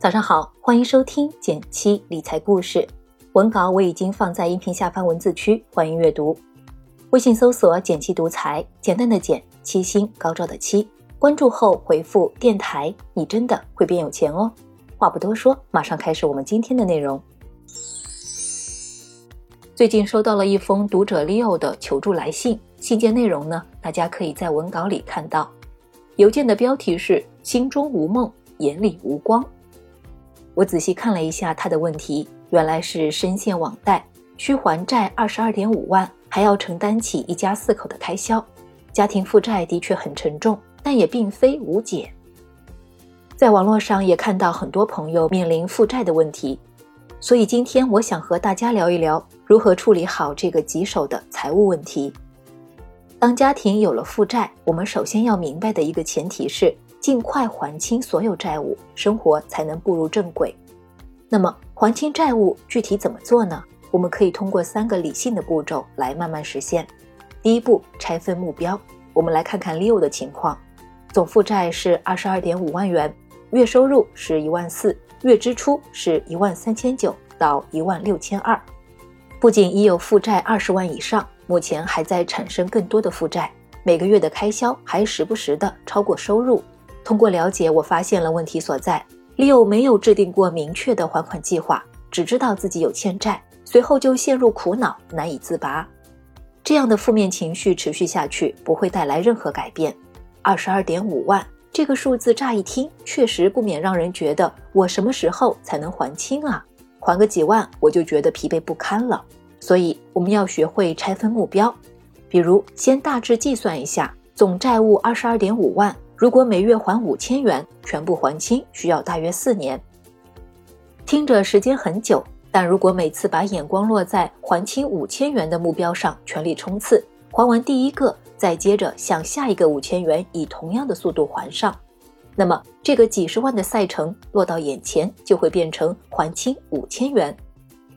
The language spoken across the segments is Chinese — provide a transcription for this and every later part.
早上好，欢迎收听减七理财故事。文稿我已经放在音频下方文字区，欢迎阅读。微信搜索“减七独裁，简单的简，七星高照的七。关注后回复“电台”，你真的会变有钱哦。话不多说，马上开始我们今天的内容。最近收到了一封读者 Leo 的求助来信，信件内容呢，大家可以在文稿里看到。邮件的标题是“心中无梦，眼里无光”。我仔细看了一下他的问题，原来是深陷网贷，需还债二十二点五万，还要承担起一家四口的开销，家庭负债的确很沉重，但也并非无解。在网络上也看到很多朋友面临负债的问题，所以今天我想和大家聊一聊如何处理好这个棘手的财务问题。当家庭有了负债，我们首先要明白的一个前提是。尽快还清所有债务，生活才能步入正轨。那么，还清债务具体怎么做呢？我们可以通过三个理性的步骤来慢慢实现。第一步，拆分目标。我们来看看 Leo 的情况，总负债是二十二点五万元，月收入是一万四，月支出是一万三千九到一万六千二。不仅已有负债二十万以上，目前还在产生更多的负债，每个月的开销还时不时的超过收入。通过了解，我发现了问题所在。Leo 没有制定过明确的还款计划，只知道自己有欠债，随后就陷入苦恼，难以自拔。这样的负面情绪持续下去，不会带来任何改变。二十二点五万这个数字，乍一听确实不免让人觉得，我什么时候才能还清啊？还个几万，我就觉得疲惫不堪了。所以，我们要学会拆分目标，比如先大致计算一下，总债务二十二点五万。如果每月还五千元，全部还清需要大约四年。听着时间很久，但如果每次把眼光落在还清五千元的目标上，全力冲刺，还完第一个，再接着向下一个五千元以同样的速度还上，那么这个几十万的赛程落到眼前，就会变成还清五千元。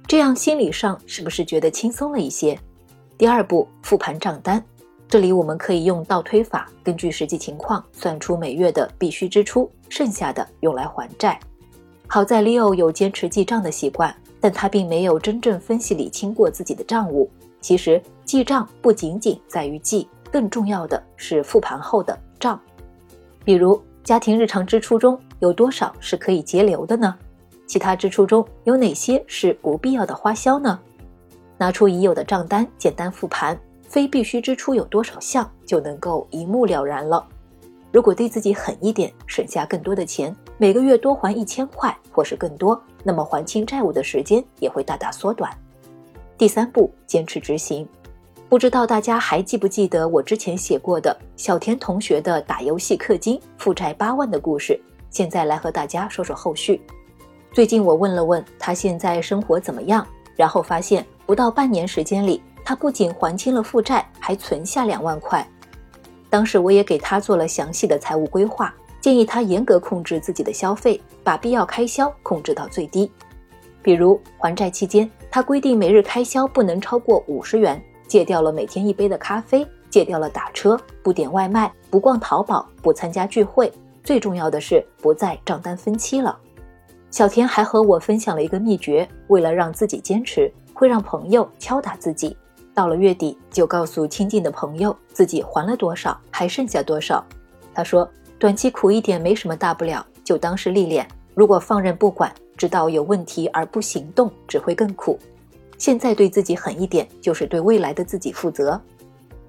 这样心理上是不是觉得轻松了一些？第二步，复盘账单。这里我们可以用倒推法，根据实际情况算出每月的必须支出，剩下的用来还债。好在 Leo 有坚持记账的习惯，但他并没有真正分析理清过自己的账务。其实记账不仅仅在于记，更重要的是复盘后的账。比如家庭日常支出中有多少是可以节流的呢？其他支出中有哪些是不必要的花销呢？拿出已有的账单，简单复盘。非必须支出有多少项就能够一目了然了。如果对自己狠一点，省下更多的钱，每个月多还一千块或是更多，那么还清债务的时间也会大大缩短。第三步，坚持执行。不知道大家还记不记得我之前写过的小田同学的打游戏氪金负债八万的故事？现在来和大家说说后续。最近我问了问他现在生活怎么样，然后发现不到半年时间里。他不仅还清了负债，还存下两万块。当时我也给他做了详细的财务规划，建议他严格控制自己的消费，把必要开销控制到最低。比如还债期间，他规定每日开销不能超过五十元，戒掉了每天一杯的咖啡，戒掉了打车，不点外卖，不逛淘宝，不参加聚会。最重要的是不再账单分期了。小田还和我分享了一个秘诀：为了让自己坚持，会让朋友敲打自己。到了月底，就告诉亲近的朋友自己还了多少，还剩下多少。他说：“短期苦一点没什么大不了，就当是历练。如果放任不管，知道有问题而不行动，只会更苦。现在对自己狠一点，就是对未来的自己负责。”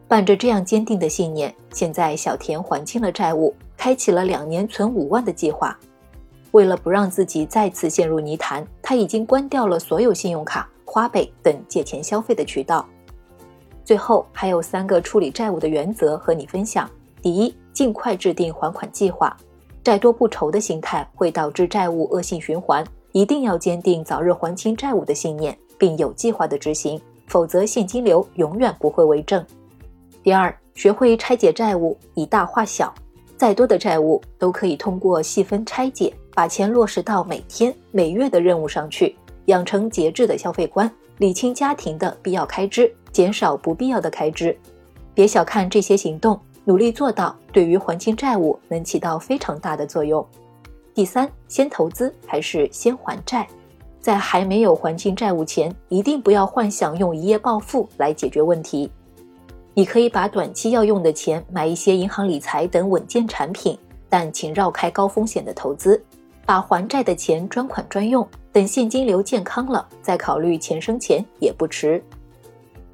伴着这样坚定的信念，现在小田还清了债务，开启了两年存五万的计划。为了不让自己再次陷入泥潭，他已经关掉了所有信用卡、花呗等借钱消费的渠道。最后还有三个处理债务的原则和你分享：第一，尽快制定还款计划。债多不愁的心态会导致债务恶性循环，一定要坚定早日还清债务的信念，并有计划的执行，否则现金流永远不会为正。第二，学会拆解债务，以大化小。再多的债务都可以通过细分拆解，把钱落实到每天、每月的任务上去，养成节制的消费观，理清家庭的必要开支。减少不必要的开支，别小看这些行动，努力做到，对于还清债务能起到非常大的作用。第三，先投资还是先还债？在还没有还清债务前，一定不要幻想用一夜暴富来解决问题。你可以把短期要用的钱买一些银行理财等稳健产品，但请绕开高风险的投资，把还债的钱专款专用，等现金流健康了再考虑钱生钱也不迟。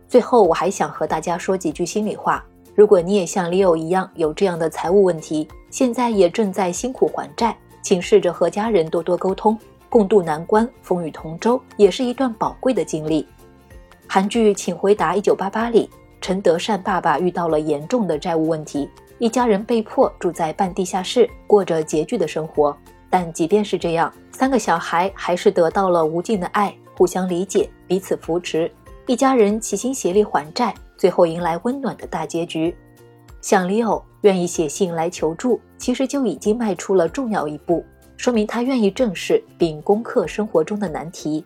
最后，我还想和大家说几句心里话：如果你也像 Leo 一样有这样的财务问题，现在也正在辛苦还债，请试着和家人多多沟通，共度难关，风雨同舟，也是一段宝贵的经历。韩剧《请回答一九八八》里。陈德善爸爸遇到了严重的债务问题，一家人被迫住在半地下室，过着拮据的生活。但即便是这样，三个小孩还是得到了无尽的爱，互相理解，彼此扶持，一家人齐心协力还债，最后迎来温暖的大结局。像 Leo 愿意写信来求助，其实就已经迈出了重要一步，说明他愿意正视并攻克生活中的难题。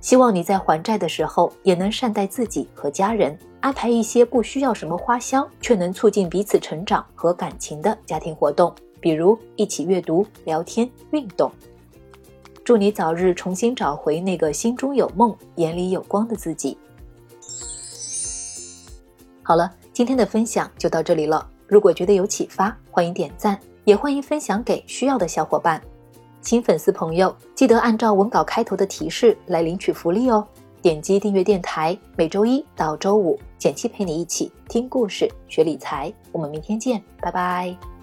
希望你在还债的时候，也能善待自己和家人。安排一些不需要什么花销，却能促进彼此成长和感情的家庭活动，比如一起阅读、聊天、运动。祝你早日重新找回那个心中有梦、眼里有光的自己。好了，今天的分享就到这里了。如果觉得有启发，欢迎点赞，也欢迎分享给需要的小伙伴。新粉丝朋友，记得按照文稿开头的提示来领取福利哦。点击订阅电台，每周一到周五，简七陪你一起听故事、学理财。我们明天见，拜拜。